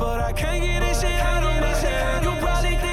but I can't get this shit out of my head. You probably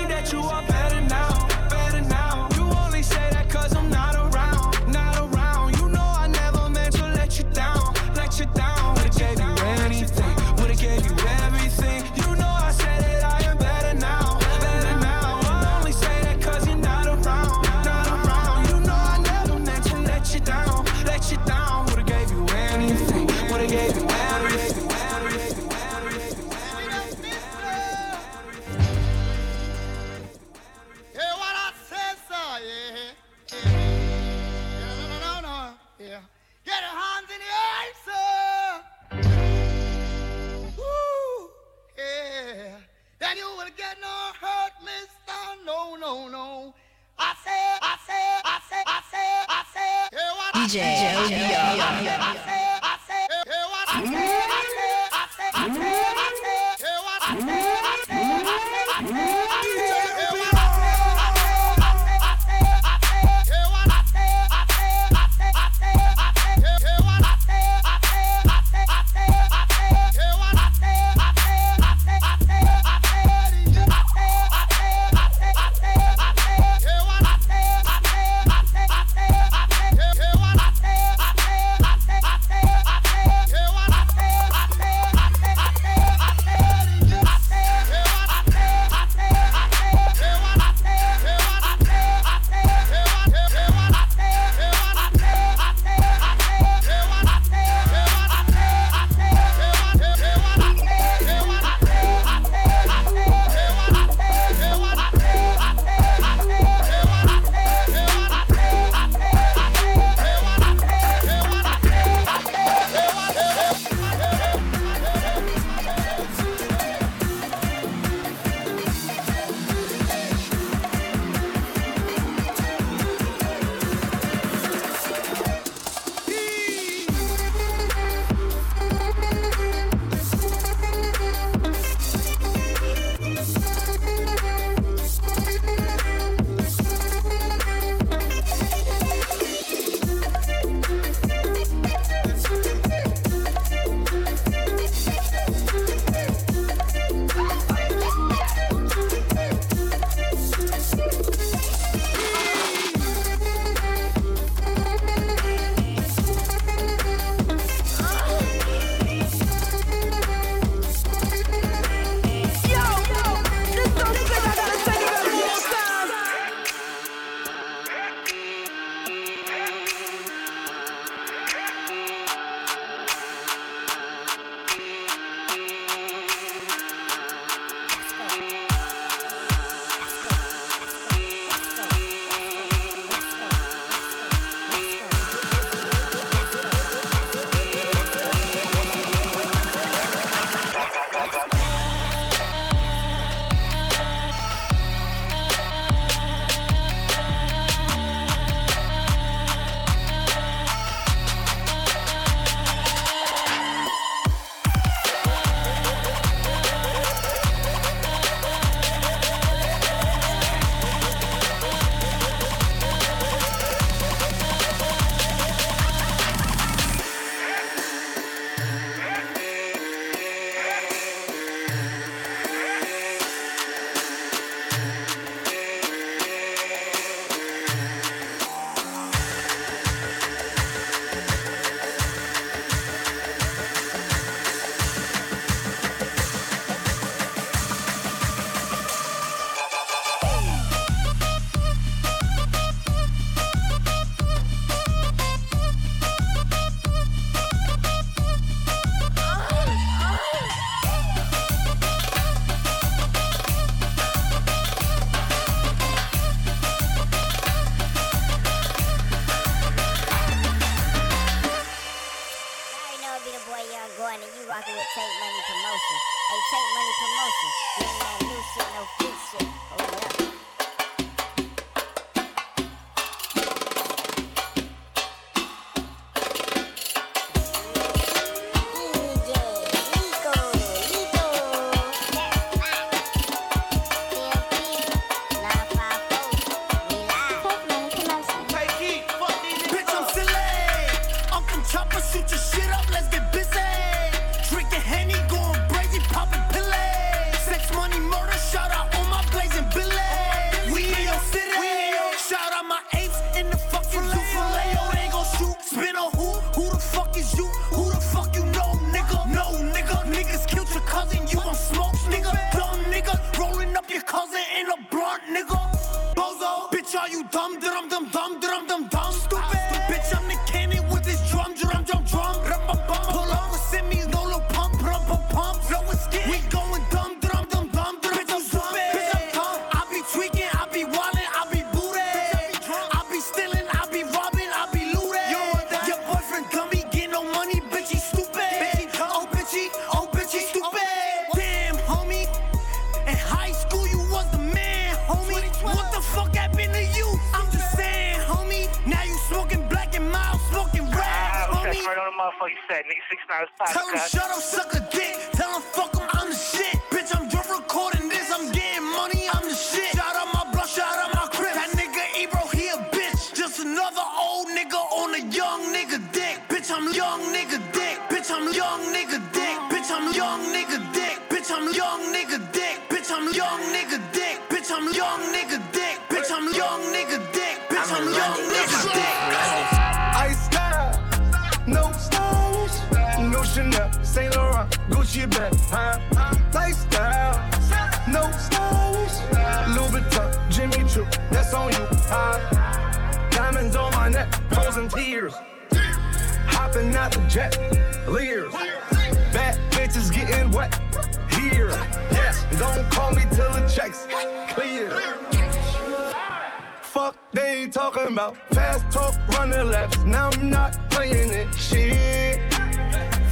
Yo, be the boy Young Gordon, and you rockin' with Take Money Promotion. Hey, Take Money Promotion. Ain't man, new shit, no free shit. Oh, Bag, huh? Lifestyle, no stylish, Louis Vuitton, Jimmy Choo, that's on you, huh? Diamonds on my neck, frozen tears, hopping out the jet, leers, bad bitches getting wet here, yes. Don't call me till the checks clear. Fuck, they ain't talking about fast talk, running laps. Now I'm not playing it. Shit.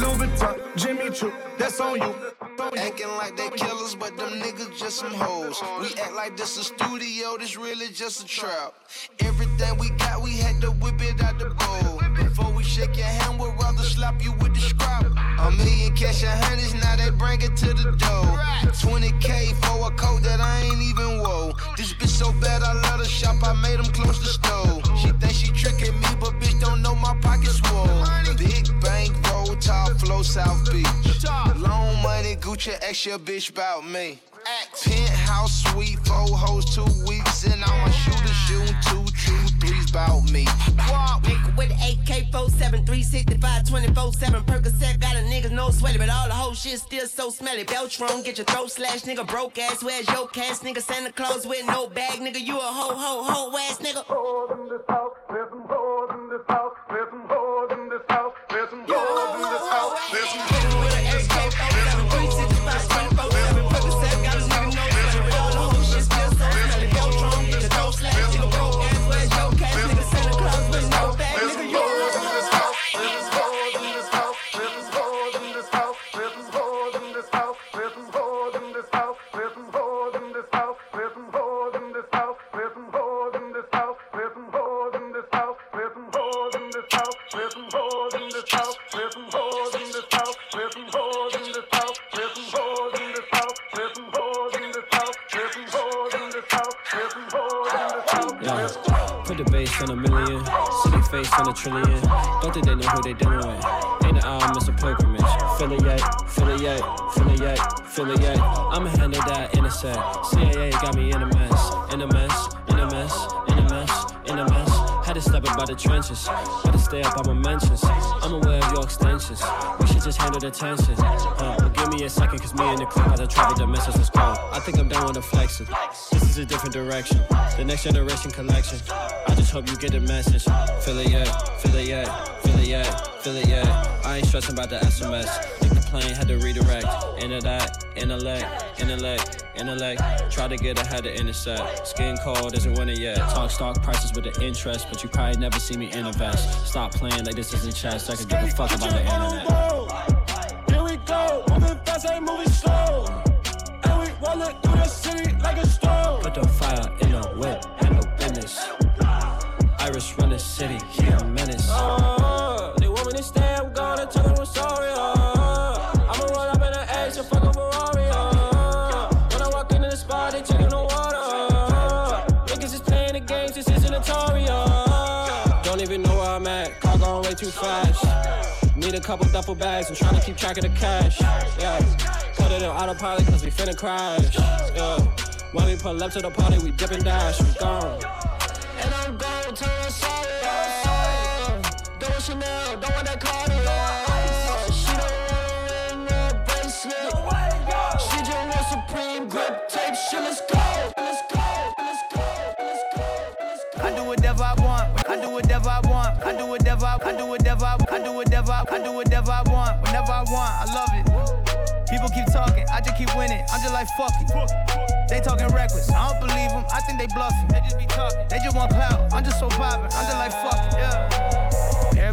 Louis Vuitton, Jimmy Choo, that's on you. Acting like they killers, but them niggas just some hoes. We act like this a studio, this really just a trap. Everything we got, we had to whip it out the bowl. Before we shake your hand, we'd rather slap you with the scrap. A million cash and hundreds, now they bring it to the door. 20k for a coat that I ain't even wore. This bitch so bad, I let her shop, I made them close the store. She think she tricking me, but bitch don't know my pockets swole. Big bank, roll top, flow South Beach. Long money, Gucci, ask your bitch about me. Penthouse suite, four hoes, two weeks, and I'ma shoot a shooting two, two, threes about me. Walk, nigga with the AK 47, 365, 24 7. Percocet got a nigga no sweaty, but all the whole shit still so smelly. Beltron, get your throat slashed, nigga. Broke ass, where's your cash, nigga? Santa Claus with no bag, nigga. You a ho, ho, ho ass nigga. hoes tension. Uh, give me a second, cause me and the crew gotta travel the message. Let's go. I think I'm done with the flexing. This is a different direction. The next generation collection. I just hope you get the message. Feel it yet, feel it yet, feel it yet, feel it yet. I ain't stressing about the SMS. Think the plane had to redirect. Into that, intellect, intellect, intellect. Try to get ahead of intercept. Skin cold isn't winning yet. Talk stock prices with the interest, but you probably never see me invest. Stop playing like this isn't chess. I could give a fuck about the internet. Too fast. Need a couple duffel bags, I'm trying to keep track of the cash. Yeah, put it in autopilot cause we finna crash. Yeah, when we pull up to the party, we dip and dash, we gone. And I'm going to the solid. Don't Chanel, don't want that Cartier. She don't want a bracelet. She just want Supreme grip tape. Shit, let's go. Let's go. Let's go. Let's go. I do whatever I want. I do whatever I want. I do whatever I, I do whatever I, I do whatever I, I do whatever I want. Whenever I want, I love it. People keep talking, I just keep winning. I'm just like fuck it. They talking reckless, I don't believe them. I think they bluffing. They just be talking. They just want clout. I'm just so poppin'. I'm just like fuck it. Yeah.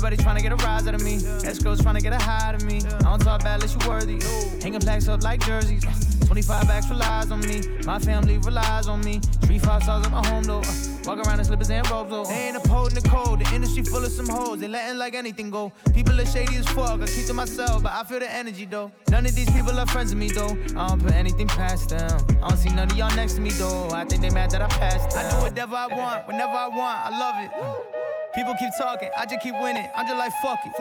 Everybody trying to get a rise out of me. Escrows trying to get a high out of me. I don't talk bad unless you worthy. Hanging plaques up like jerseys. 25 backs relies on me. My family relies on me. Three five stars at my home though. Uh, walk around in slippers and robes though. They ain't upholding the code. The industry full of some hoes. They letting like anything go. People are shady as fuck. I keep to myself, but I feel the energy though. None of these people are friends with me though. I don't put anything past them. I don't see none of y'all next to me though. I think they mad that I passed them. I do whatever I want, whenever I want. I love it. People keep talking, I just keep winning. I'm just like fuck it.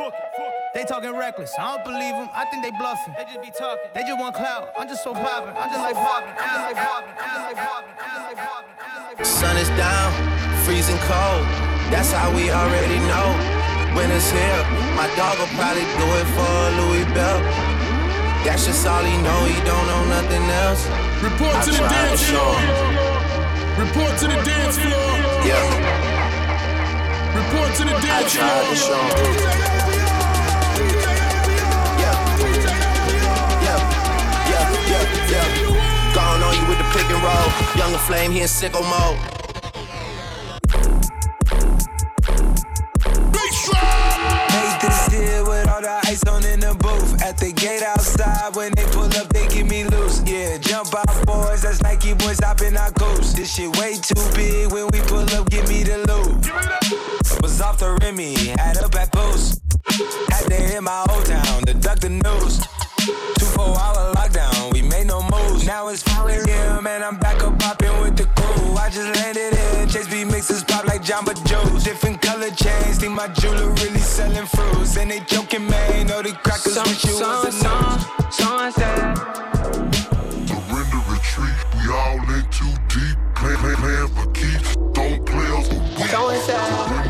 They talking reckless, I don't believe them. I think they bluffing. They just be talking. They just want clout. I'm just so poppin'. I'm just like fucking. I'm just like fucking. I'm just like fucking. I'm just like fucking. I'm just like fucking. Sun is down, freezing cold. That's how we already know. Winter's here. My dog will probably do it for a Louis Bell. That's just all he know. He don't know nothing else. Report I to the dance floor. Report to the dance floor. Yeah, Report to the I tried to floor. show. Yeah. Yeah, yeah, yeah, yeah. Gone on you with the pick and roll. Younger flame, he in sicko mode. Made this deal with all the ice on in the booth. At the gate outside, when they pull up, they give me loose. Yeah, jump out, boys. That's Nike boys hopping our coast. This shit way too big. When we pull up, give me the loot. Was off the Remy, had up at post. Had to hit my old town to duck the news. Two four hour lockdown, we made no moves. Now it's 4 a.m. and I'm back up popping with the crew. I just landed in, Chase B mixes pop like Jamba Juice. Different color chains, think my jeweler really selling fruits. And they joking, man, know the crackers wish it was a news. Sunset. Surrender retreat. We all in too deep. Plan, plan, plan for keeps. Don't play us for weeks. Surrender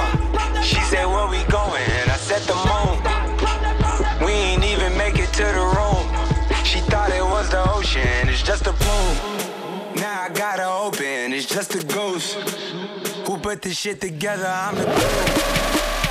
A ghost. Who put this shit together? I'm the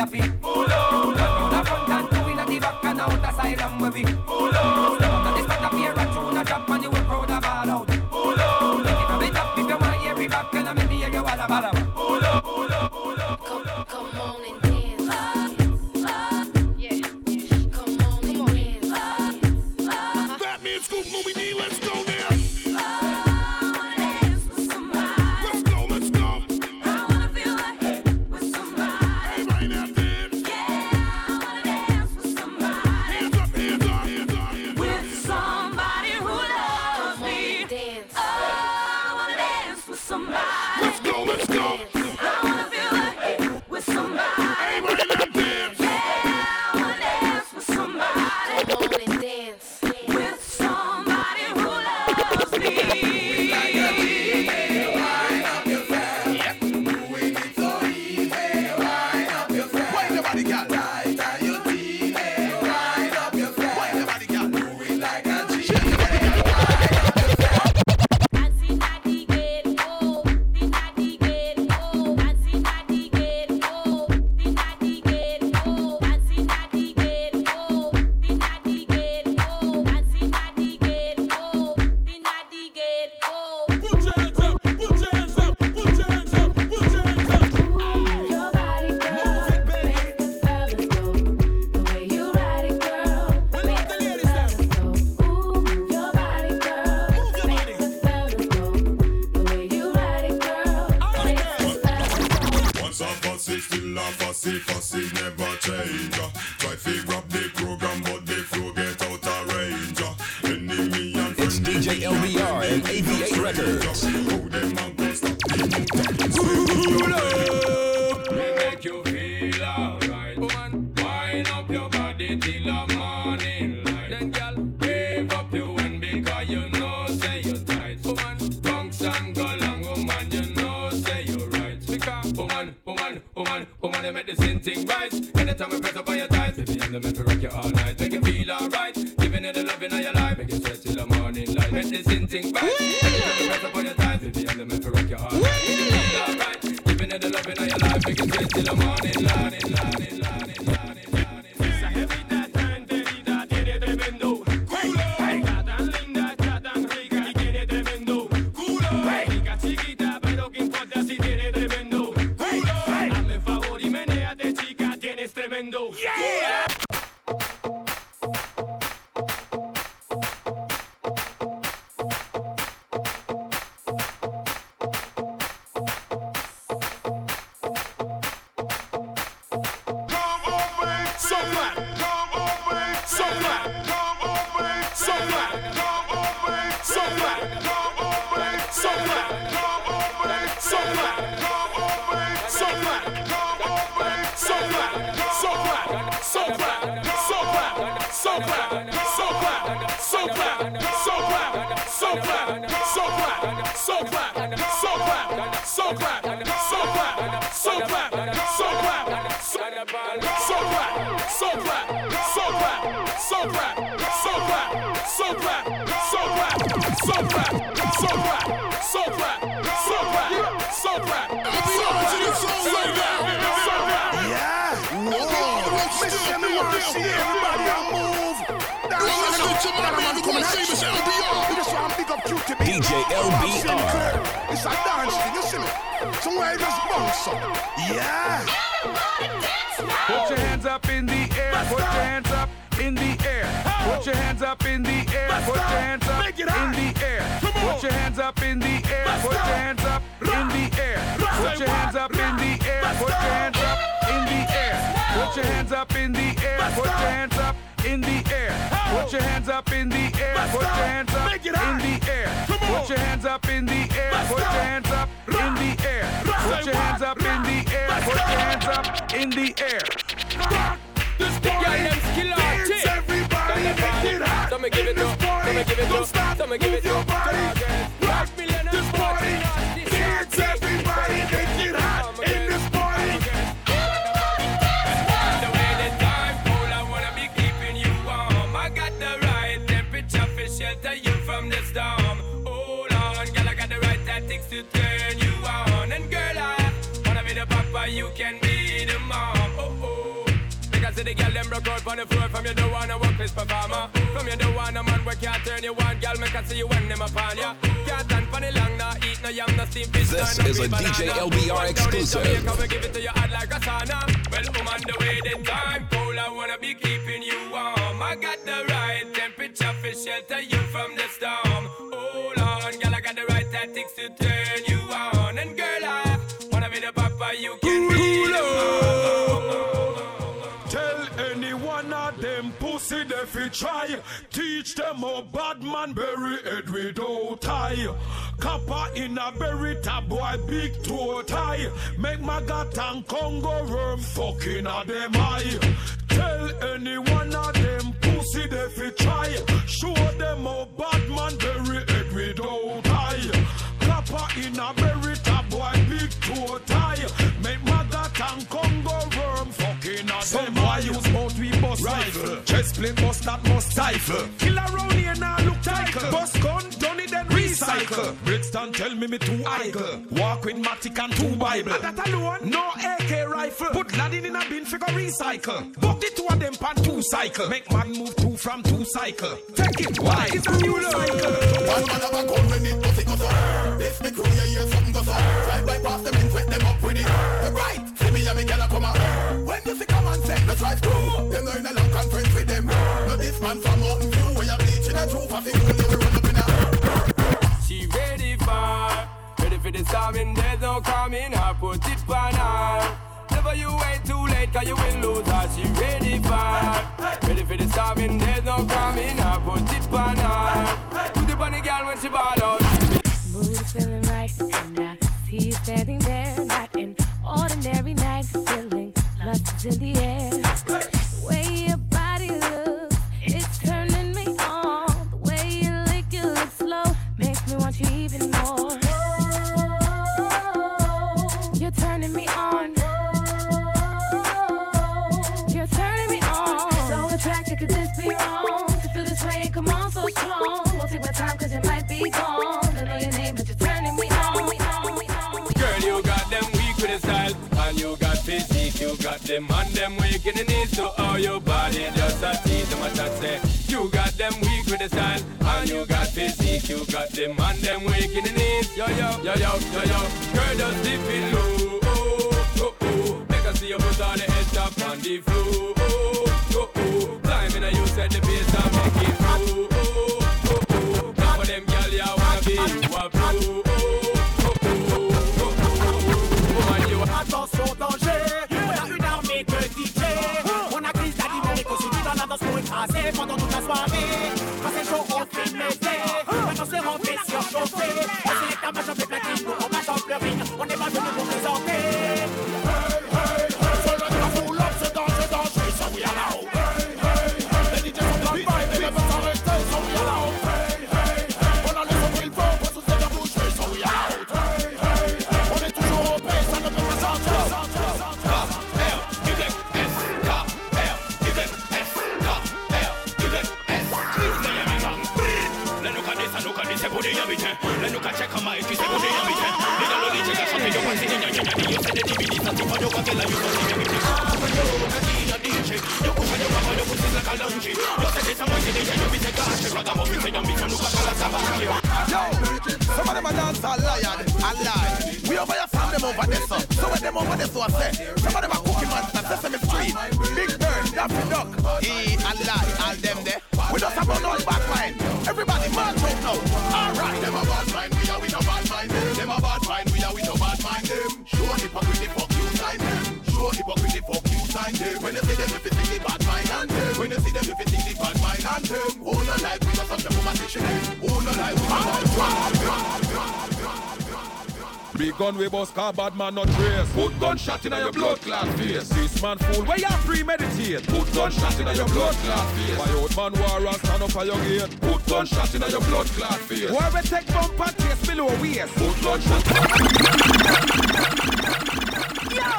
a fit. so clap, so clap, so clap, so clap, so clap, so clap, so clap, so clap, so clap, so clap, so clap, so clap, so clap, so clap, so clap. so rap, so rap. DJ LBR. It's a dance thing, you see me? Somewhere just bounce up. Yeah. Put your hands up in the air. Put your hands up in the air. Put your hands up in the air. Put your hands up in the air. Put your hands up in the air. Put your hands up in the air. Put your hands up in the air. Put your hands up in the air. Put your hands up in the air. Put your hands up in the air. Put your hands up in the air. Let's Put go. your hands up Make it in the air. Come on. Put your hands up in the air. Let's Put go. your hands up in the air. Put your hands up in the air. Let's Put your hands up in the air. Rock this party. Everybody. Make it hot. Don't give it up. Don't give it up. Don't give it up. The girl them broke out on the floor from you don't wanna this performer. From you don't want a man where can't turn you on, girl make I see you when them upon ya. Can't stand for the long, nah eat no yam, no steam fish, This no is a DJ. LBR One exclusive. Jamaica, we give it to you hot like a sauna. Well, woman, the way the time cold, I wanna be keeping you warm. I got the right temperature for shelter you from the storm. Hold on, girl, I got the right tactics to turn you fi try. Teach them how bad man bury head without tie. Kappa in a berry tab boy big toe tie. Make my gat and Congo worm fucking a them eye. Tell any one of them pussy they fi try. Show them how bad man bury head without tie. Kappa in a berry tab boy big toe tie. Make my gat and Congo worm fucking a them eye. Use mouth bust rifle. Chest plate bust that must stifle. Kill around here now look title. Bust gun, done it then recycle. Brixton tell me me too idle. Walk with Matic and two Bible. And that alone, no AK rifle. Put ladding in a bin figure recycle. Buck the two of them pan two cycle. Make man move two from two cycle. Take it, why? It's a new cycle. One man have a gun when it pussy goes up. This me crew, you hear something goes up. Drive by past them and wet them up with it. Right, see me and me gyal a come out. When you see come and say, let's drive through. Them no in a long conference with them. No this man from Mountain View, where you bleaching a true for thing when you run up in a. She ready for, ready for the storming, there's no coming, I put it on her. Never you wait too late, cause you will lose her. She ready for, ready for the storming, there's no coming, I put it on her. Put it on the girl when she ball out. Mood is feeling right, and I see you standing there, not the air. Way your body looks, it's turning me on. The way you lick, you look slow, makes me want you even more. You're turning me on. You're turning me on. So attracted, could this be wrong? To feel this way come on so strong. Won't take it might be. I know your name, but you're turning me on. Girl, you got them style, and you got got them and them weak in the knees, so all your body just a tease them a chat say. You got them weak with the style, and you got physique, you got them and them weak in the knees, yo yo yo yo yo yo. Girl, just dip it low, oh oh oh. Make us see you put all the head top on the floor, oh oh oh. Climbing and you set the pace Yo, some of them a dance all lion and lie. We over here from them over there, so. When them over there, so I say. Some of them a cookie monster, Sesame Street. Big Bird, Daffy Duck, E see them, if you think the bad mind and them. Who no like, we just have them competition. Who no like, we just have Big gun we bust car bad man not trace. Put gunshot in your blood clot face. This man fool where you premeditate. Put gunshot in your blood clot face. My old man war and stand up for your gate. Put gunshot in your blood clot face. Whoever take bump and chase below waist. Put gunshot. Yo,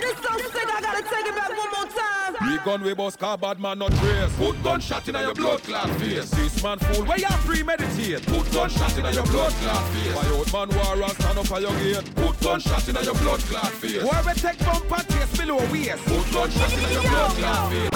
this so sick, I gotta take it back one more time. We gun we bust car bad man not trace. Put gunshot in your blood clot face. This man fool where you premeditate. Put gunshot in your blood clot face. My old man war and stand up for your gate. Put gunshot in your blood clot face. Whoever take bumper chase below waist. Put gunshot in your blood clot face.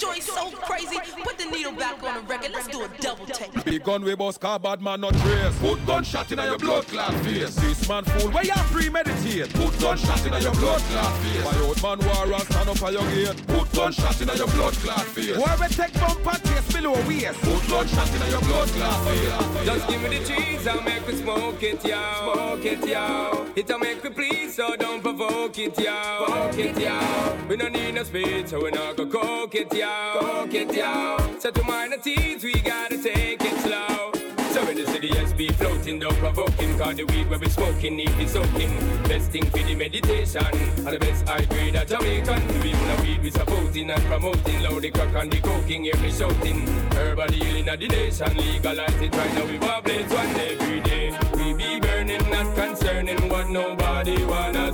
Joint so crazy. Put the needle back on the record. Let's do a double take. Big gun we bust car bad man not trace. Put gunshot in your blood clot face. This man fool where you premeditate. Put gunshot in your blood clot face. My old man war and stand up for your gate. Put gunshot in your blood clot face. Whoever take bumper chase below waist. Put gunshot in your blood clot face. Just give me the cheese, I'll make me smoke it, yo. Smoke it, yo. It'll make me please, so don't provoke it, yo. Provoke it, yo. We don't need no speed, so we not go coke it, yo. Coke it, yo. So to minor teens, we gotta take it slow. So when the city SB floating, don't provoking, cause the weed where we smoking, need be soaking. Best thing for the meditation, and the best high grade of Jamaican. To even the weed we supporting and promoting, loud the crack and the coking, hear me shouting. Herbal healing of the nation, legalize it right now, we vibrate one every day. We be burning, not concerning what nobody wanna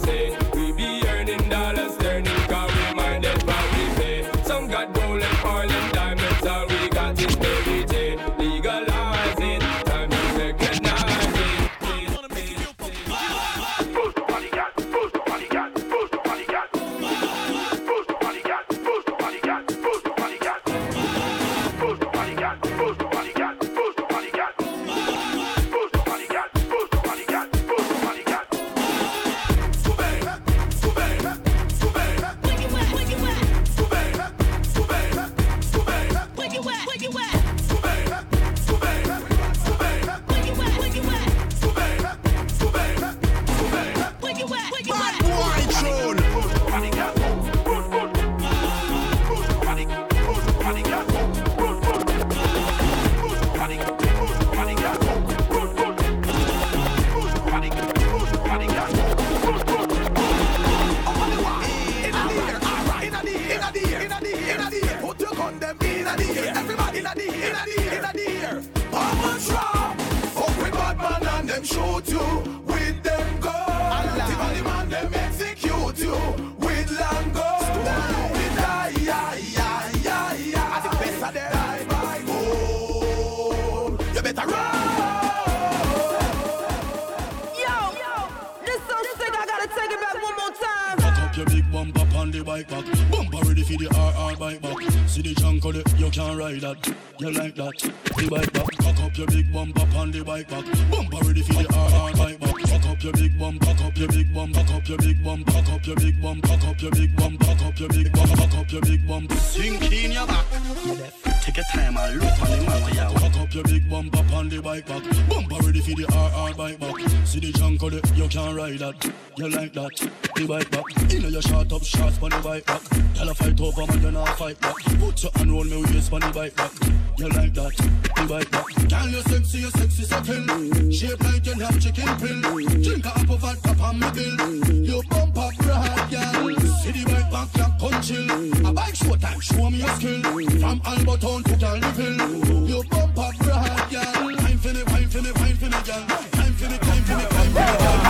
Tell a fight over man, you not fight back. Put your hand round me waist on the bike back. You like that? The bike back. Girl, you sexy, you sexy settle. Shape like you have chicken pill. Drink a apple vodka on me bill. You bump up broad, girl. See the bike back, you come chill. A bike show time, show me your skill. From Alberton to Gallipil. You bump up broad, girl. Time for me, time for me, time for me, girl. Time for me, time for me, time for me, girl.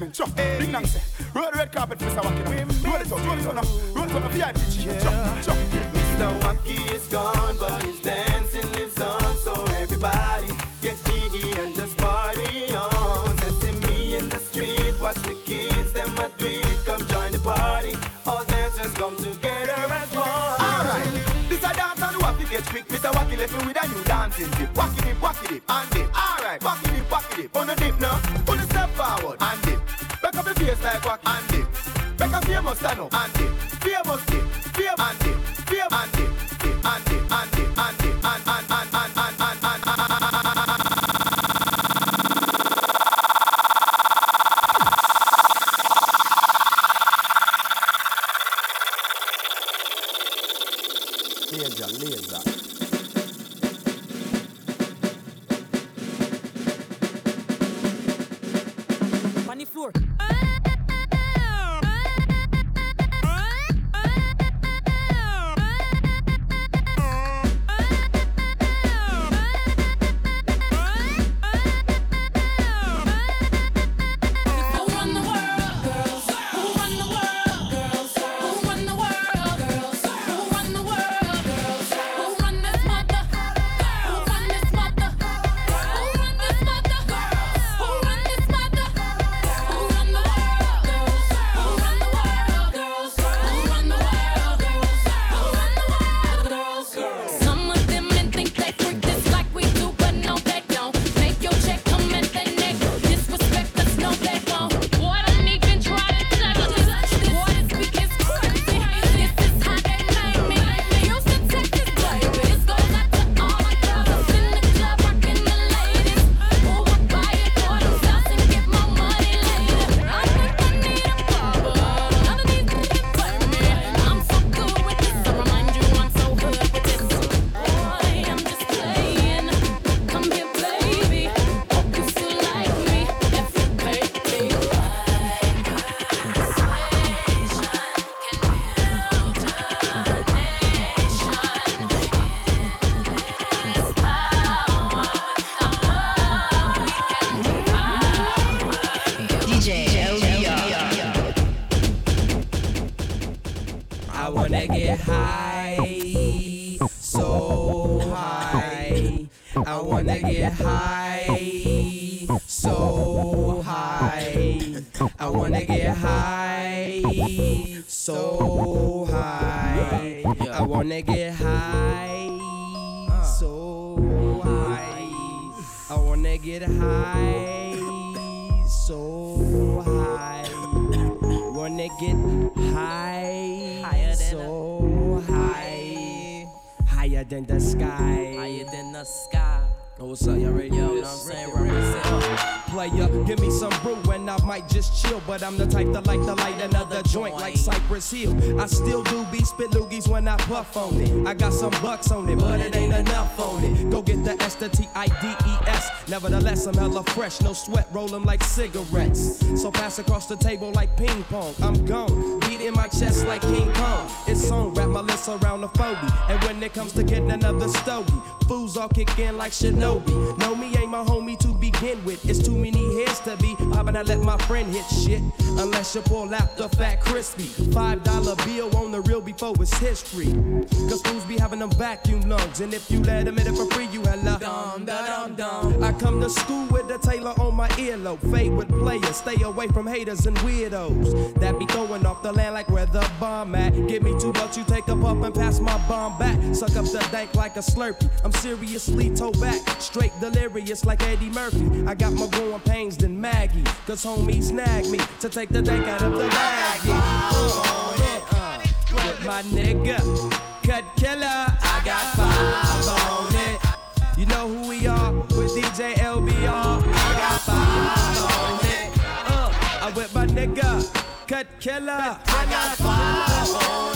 VIP chop. Nang say, roll red carpet Mr. Wacky. Roll it out, roll it now. Roll it out, VIP chop, chop. Mr. Wacky is gone, but his dancing lives on. So everybody get jiggy and just party on. Just me in the street, watch the kids, them a it. Come join the party. All dancers come together as one. Alright, this a dance and wacky get quick. Mr. Wacky left me with a new dancing dip. Wacky dip, wacky dip, and dip. Alright, wacky sano and Player, give me some brew and I might just chill. But I'm the type that like to light another joint like Cypress Hill. I still do be spit loogies when I puff on it. I got some bucks on it, but it ain't enough on it. Go get the S, the T, I, D, E, S. Nevertheless, I'm hella fresh, no sweat, roll 'em like cigarettes. So pass across the table like ping pong. I'm gone, beat in my chest like King Kong. It's on, wrap my lips around the 40. And when it comes to getting another stogie, fools all kick in like Shinobi. No, me ain't my homie to begin with. It's too many heads to be popping. I let my friend hit shit. Unless you pull out the fat crispy. Five dollar bill on the real before it's history. Cause fools be having them vacuum lungs. And if you let them in it for free, you hella dum dum. I come to school with the Taylor on my earlobe. Favorite player, stay away from haters and weirdos. That be throwing off the land like where the bomb at. Give me two bucks, you take a puff and pass my bomb back. Suck up the dank like a slurpee. I'm seriously toe back. Straight delirious like Eddie Murphy. I got more growing pains than Maggie. Cause homie snagged me to take the dank out of the baggie. Uh, with my nigga, Cut Killer, I got five on it. You know who we are with DJ LBR. I got five on it. Uh, I'm with my nigga, Cut Killer. I got five on it.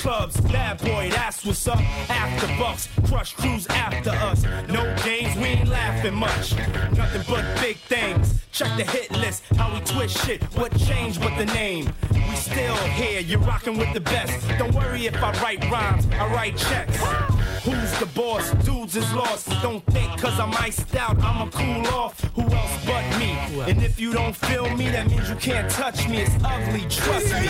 Clubs, bad boy, that's what's up. After bucks, crush crews after us. No games, we ain't laughing much. Nothing but big things. Check the hit list, how we twist shit. What changed but the name? We still here, you're rocking with the best. Don't worry if I write rhymes, I write checks. Who's the boss? Dudes is lost. Don't think cause I'm iced out, I'ma cool you don't feel me, that means you can't touch me. It's ugly, trust me.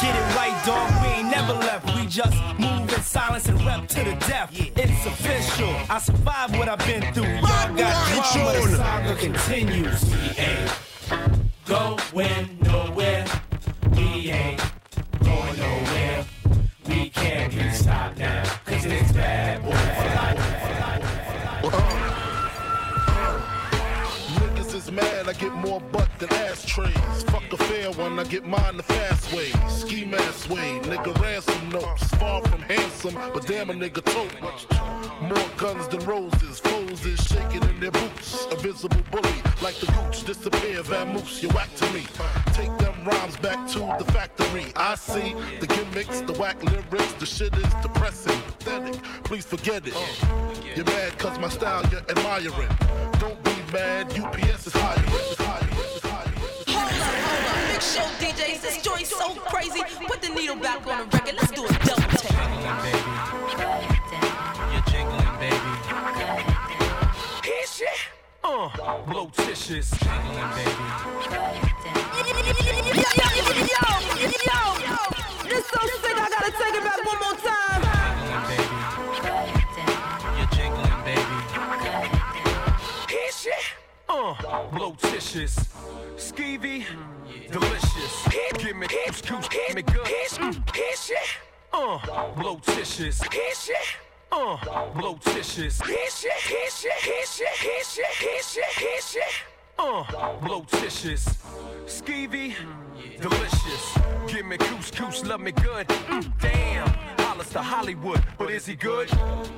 Get it right, dog. We ain't never left. We just move in silence and rep to the death. It's official. I survived what I've been through. Y'all got drama, the saga continues. Get mine the fast way. Ski mask way, nigga ransom notes. Far from handsome, but damn a nigga tote. More guns than roses, foes is shaking in their boots. A visible bully, like the gooch, disappear, vamoose, you whack to me. Take them rhymes back to the factory. I see the gimmicks, the whack lyrics, the shit is depressing, pathetic. Please forget it. You're mad cause my style you're admiring. Don't be mad, UPS is hiring. Hold up, hold up. Big show DJs, it's Joyce on the record. Let's do a double take. You're jingling, baby. Hit shit. Uh, blow tissues. Jingling, baby. This so sick, I gotta take it back one more time. You're jingling, baby. Hit shit. Uh, blow tissues. Skeevy. Delicious. Give me goose, give me good. Mm, Hit shit. Uh, blow tissues. Hit shit. Uh, blow tissues. Hit shit, hit shit, hit shit, hit shit, hit shit, hit shit. Uh, blow tissues. Skeevy. Delicious. Give me couscous, love me good. Mm, damn. Hollis to Hollywood, but is he good?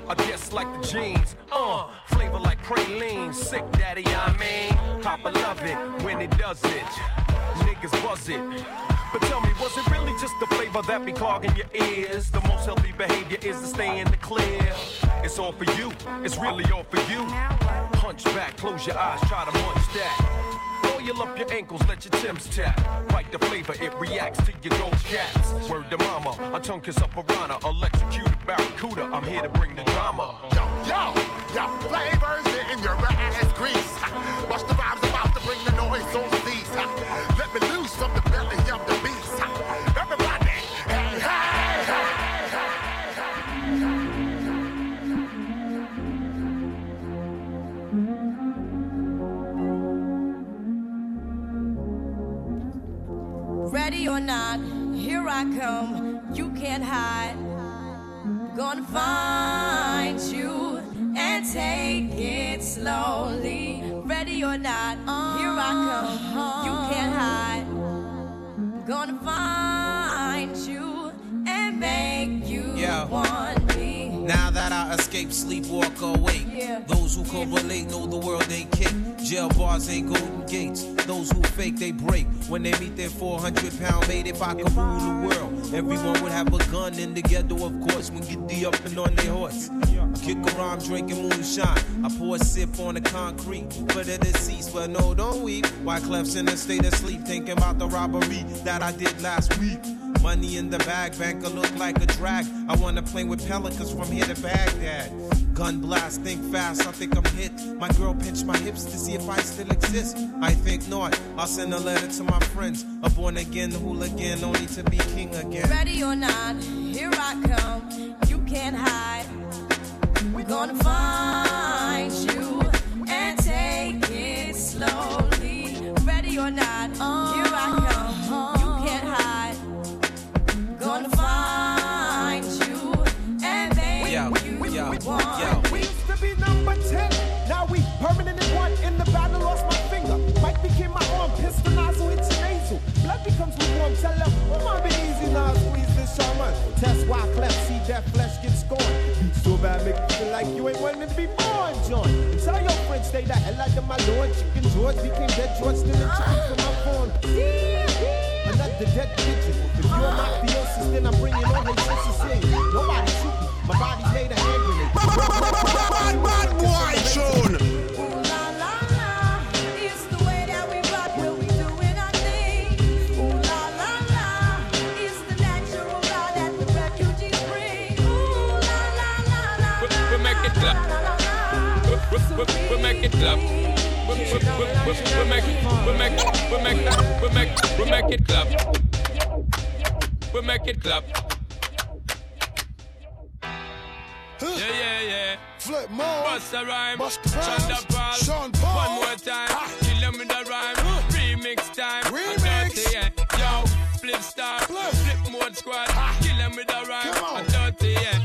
I guess like the jeans. Uh, flavor like praline. Sick daddy, I mean. Papa love it when he does it. Niggas buzz it. But tell me, was it really just the flavor that be clogging your ears? The most healthy behavior is to stay in the clear. It's all for you, it's really all for you. Punch back, close your eyes, try to munch that. Oil up your ankles, let your Tim's tap. Bite the flavor, it reacts to your gold cats. Word to mama, a tongue kiss a piranha, electrocuted barracuda. I'm here to bring the drama. Yo, yo, your flavors in your ass grease. Sleep, walk awake. Yeah. Those who correlate know the world ain't kick. Jail bars ain't golden gates. Those who fake, they break. When they meet their 400 pound mate, if I could rule the world, everyone would have a gun in the ghetto, of course, when get the up and on their horse. Kick around drinking moonshine. I pour a sip on the concrete for the deceased, but no, don't weep. Wyclef's in a state of sleep, thinking about the robbery that I did last week. Money in the bag, banker look like a drag. I wanna play with pelicans from here to Baghdad. Gun blast, think fast, I think I'm hit. My girl pinched my hips to see if I still exist. I think not. I'll send a letter to my friends. A born again hooligan, only to be king again. Ready or not, here I come. You can't hide. We're gonna find you and take it slowly. Ready or not, here I come. You can't hide. Gonna find you and make Yo, you yo, want yo. Mike became my arm. Pistol nozzle, it's nasal. Blood becomes lukewarm. Tell them, oh, my be easy now. Squeeze this shaman. Test why cleft. See that flesh get scorned. So bad, make you feel like you ain't wanting to be born, John. And tell your friends, stay the hell out of my lord. Chicken George became dead George. Stealing chicken from my phone. Ah, Another dead pigeon. If you're a mafiosis, then I'm bringing all hate we, we make it clap. We, we, make it, we we make it, we clap. We make it clap. Yeah, yeah, yeah. Flipmode. Bust a rhyme. Busta Rhymes. Paul. Sean Paul. One more time. Kill them with a rhyme. Remix time. Remix. Yeah. Yo, flip star. Flipmode Squad. Kill them with a rhyme. Dirty, yeah.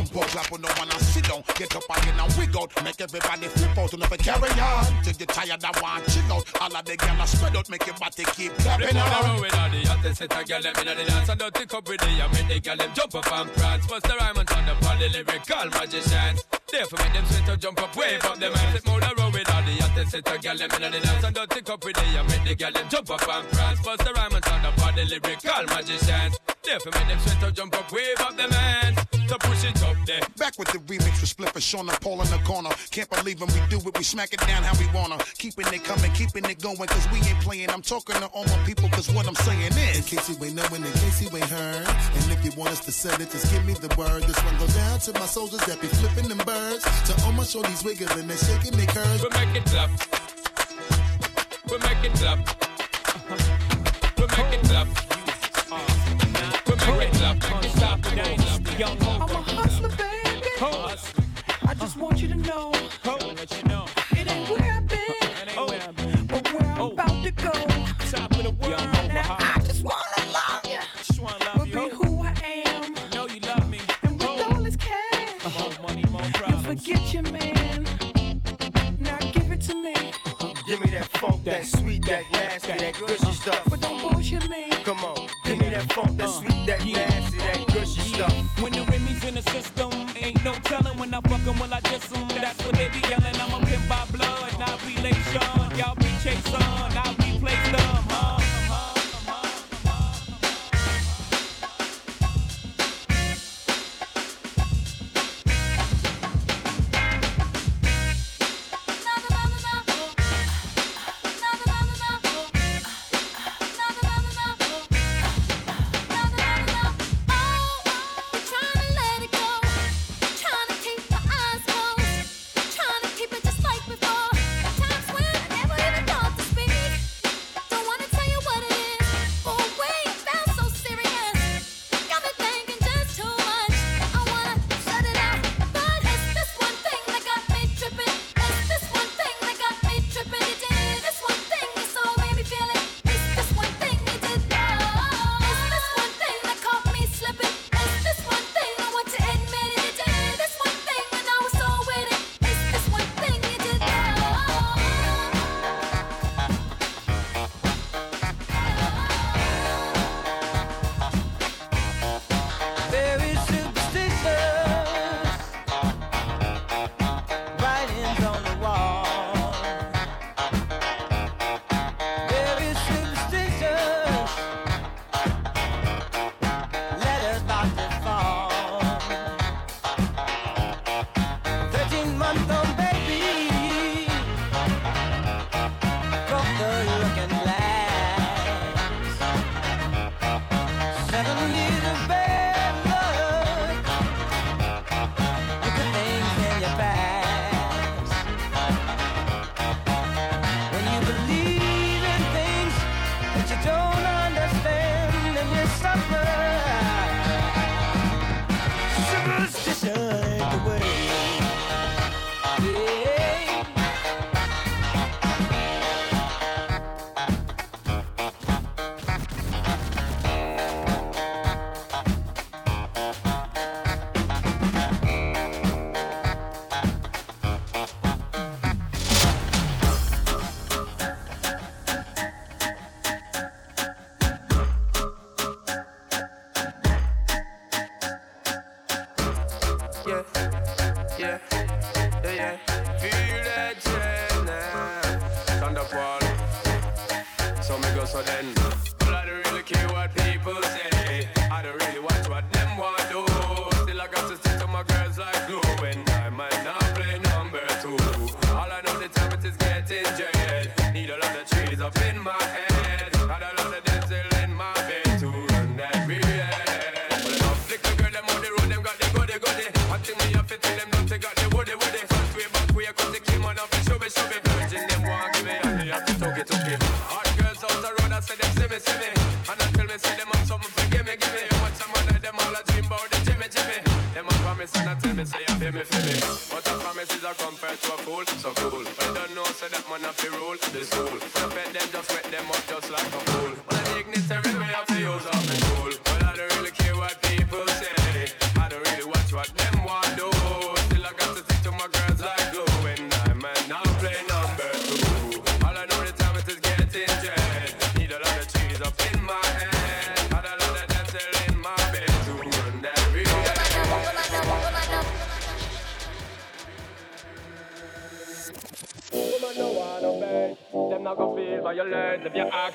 Come and say jump up, clap on no one and sit down. Get up again and wig out. Make everybody flip out and never carry on. Till you tired and want chill out. All of the gyal spread out, make your body keep clapping on the with all the hottest set of girl them inna the dance and dirty cup with the I make the girl them jump up and prance. Bust the rhyme and turn up all the lyrical magicians. Therefore make them sweat up, jump up, wave up them hands. Flip on the road with all the hottest set of girl them inna the dance and dirty cup with the I make the girl them jump up and prance. Bust the rhyme and turn up all the lyrical magicians. Therefore make them sweat up, jump up, wave up them hands to push it up there. Back with the remix with Splipper, and Paul in the corner. Can't believe when we do it, we smack it down how we wanna. Keeping it coming, keeping it going, cause we ain't playing. I'm talking to all my people, cause what I'm saying is. In case you ain't knowing, in case you ain't heard. And if you want us to sell it, just give me the word. This one goes down to my soldiers that be flipping them birds. To all my shorties wigglin', they shaking their curves. We make it clap. We make it clap. We make it clap. We're making clap young. I'm a hustler, baby. I just want you to know.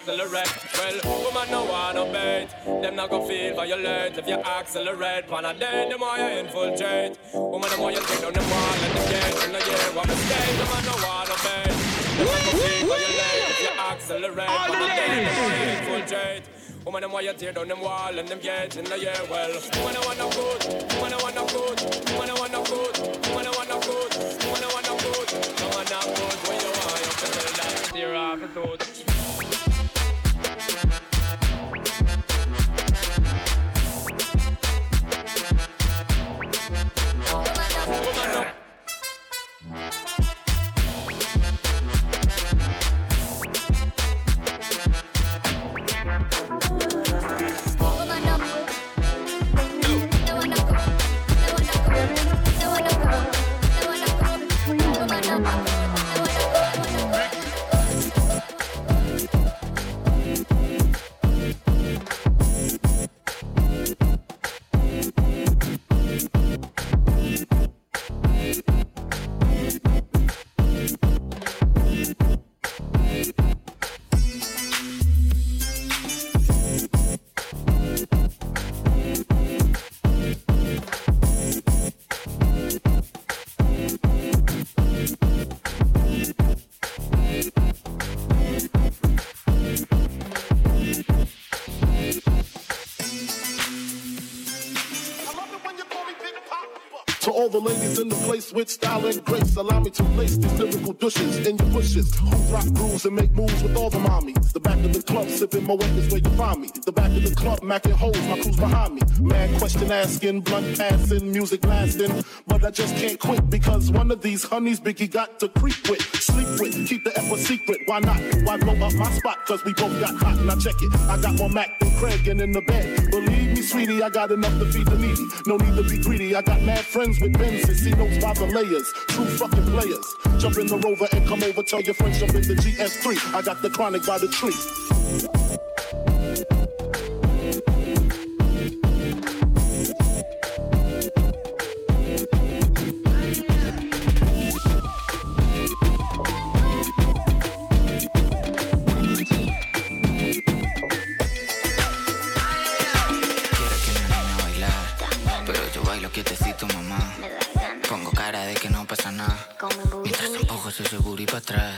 Accelerate. Well, woman no wanna bait. Them not go feel violate if you accelerate. Pan a day, them why you infiltrate. Woman them why you take down them wall and the gate. In the year, what mistake? Woman no wanna bait. Them not go feel violate if you accelerate. Pan a day, them you infiltrate. Woman them why you tear down them wall and them gate in the year. Well, woman I want no good. Woman I want no good. Woman I want no good. Woman I want no good. Woman I want no good. No man not good. When you want, you tell that. Tear off the tooth. The ladies in the place with style and grace, allow me to place these lyrical douches in your bushes. Who rock grooves and make moves with all the mommies. The back of the club, sipping my is where you find me. The back of the club, macking holes, my crew's behind me. Man, question asking, blunt passing, music lasting. But I just can't quit because one of these honeys Biggie got to creep with, sleep with, keep the a secret. Why not? Why blow up my spot? Cause we both got hot. Now check it. I got more Mac than Craig and in the bed. Believe me, sweetie, I got enough to feed the needy. No need to be greedy. I got mad friends with Benzes. See notes by the layers. True fucking players. Jump in the rover and come over. Tell your friends jump in the GS3. I got the chronic by the tree. Atrás.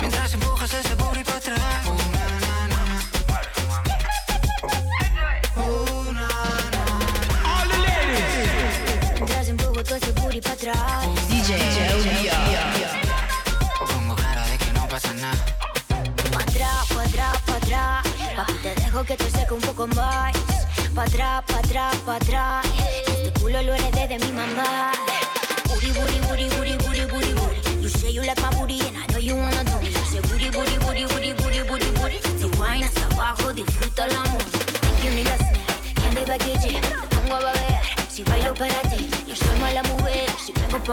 Mientras empujas ese booty para atrás. Booty pa' atrás. DJ Pongo cara de que no pasa nada. Pa' atrás, pa' atrás, pa' atrás. Papi, te dejo que te seque un poco más. Pa' atrás, pa' atrás, pa' atrás.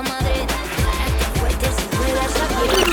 Madrid. Gánate fuerte si juegas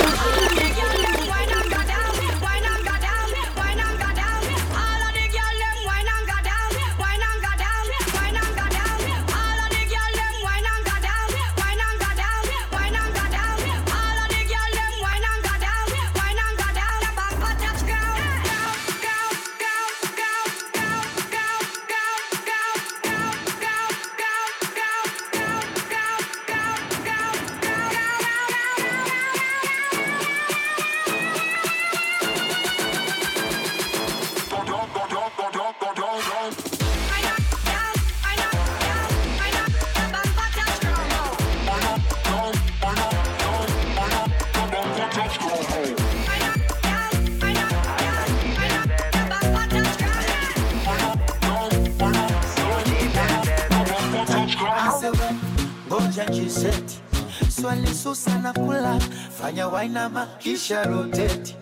kisha roteti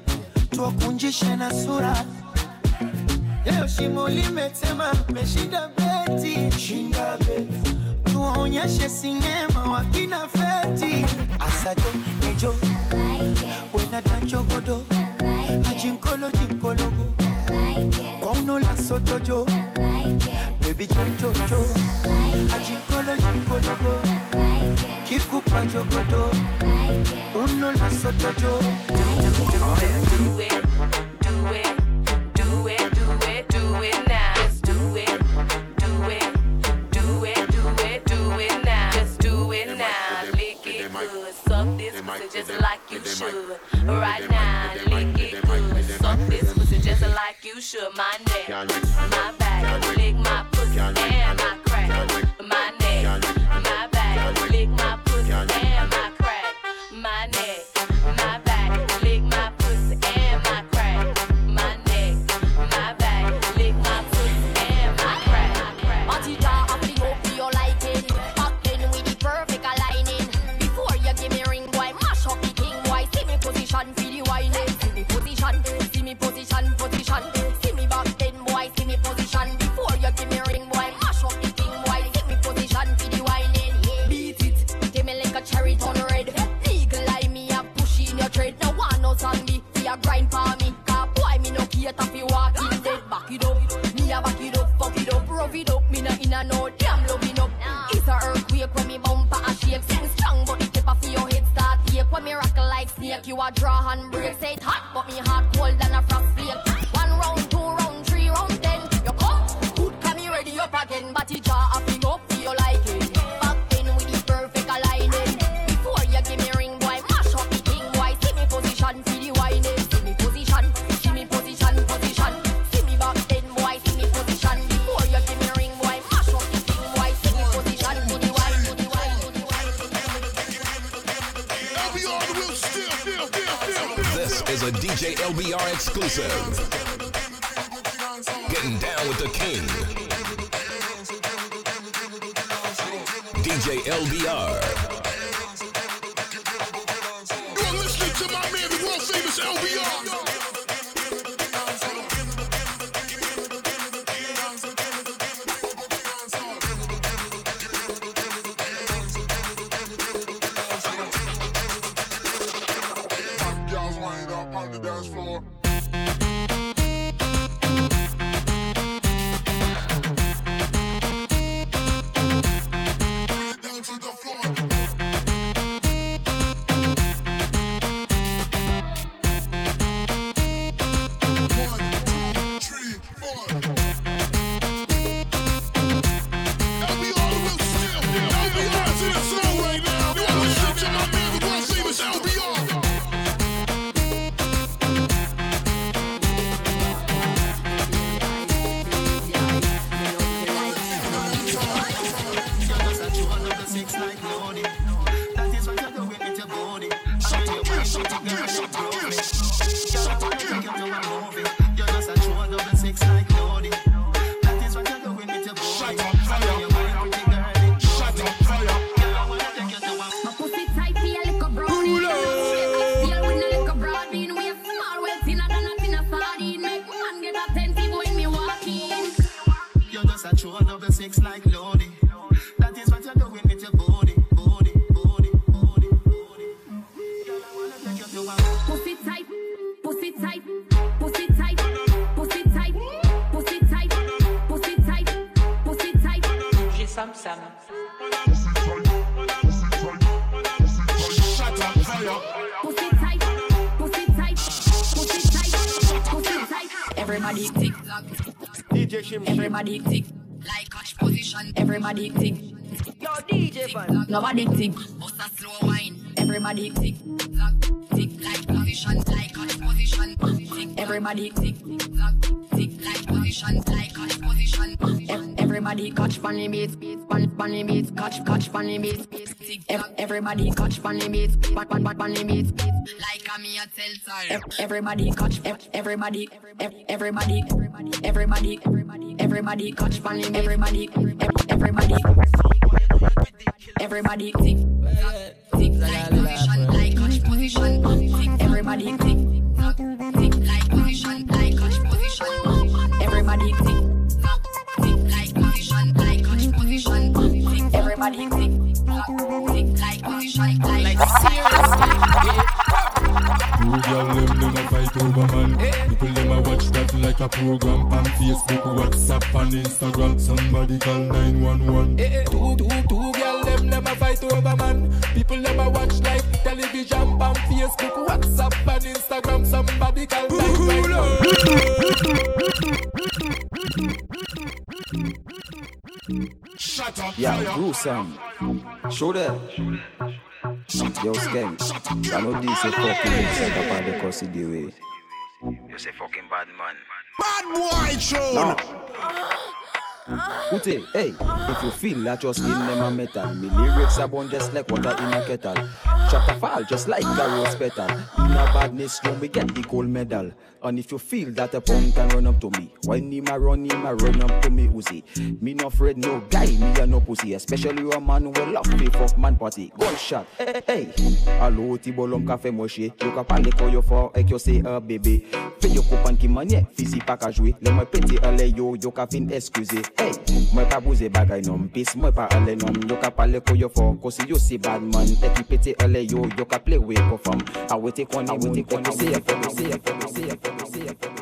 tuwakunjishe na sura. Leo shimo limetema meshinda beti. Shinda beti. Tuwaonyeshe sinema said Everybody. tick Everybody catch pan limit, back pan back pan limit. Like a me a tell sorry. Everybody catch everybody everybody everybody everybody everybody catch pan limit. Everybody everybody everybody tick tick like position like catch position. Everybody tick tick like position like catch position. Everybody tick tick like position like catch position. Everybody tick. Two girl them them fight over man. People them a watch that like a program on Facebook, WhatsApp, and Instagram. Somebody call 911. Two two two girl them never fight over man. People them a watch like television, on Facebook, WhatsApp, and Instagram. Somebody call 911. Shut up, Yeah, fire. gruesome. Show them. Yo, skank. I know this is fucking set up on the custody way. You say fucking bad man. Bad boy, tune. No. Ute, hey, if you feel that your skin them a metal, me lyrics are born just like water in a kettle. Shut a fall just like a rose petal. In a badness room, we get the gold medal. And if you feel that a punk can run up to me, why him a run him a run up to me Uzi? Me no afraid no guy, me a no pussy, especially a man who love me fuck man party. Gunshot, hey, hey. Allo ti bolom ka fe moshe, yo ka pale ko yo for ek yo say uh, a bébé. Fais yo coupan ki manye, fisi pa ka jouer. Le moi petit ale yo, yo ka fin excuse. Hey, moi pa bouze bagay nom, pis moi pa ale nom. Yo ka pale ko yo for, ko si yo si bad man. E ki petit ale yo, yo ka play with ko fam. A we take one, a we take one, say a for me, say a for me, say a for me.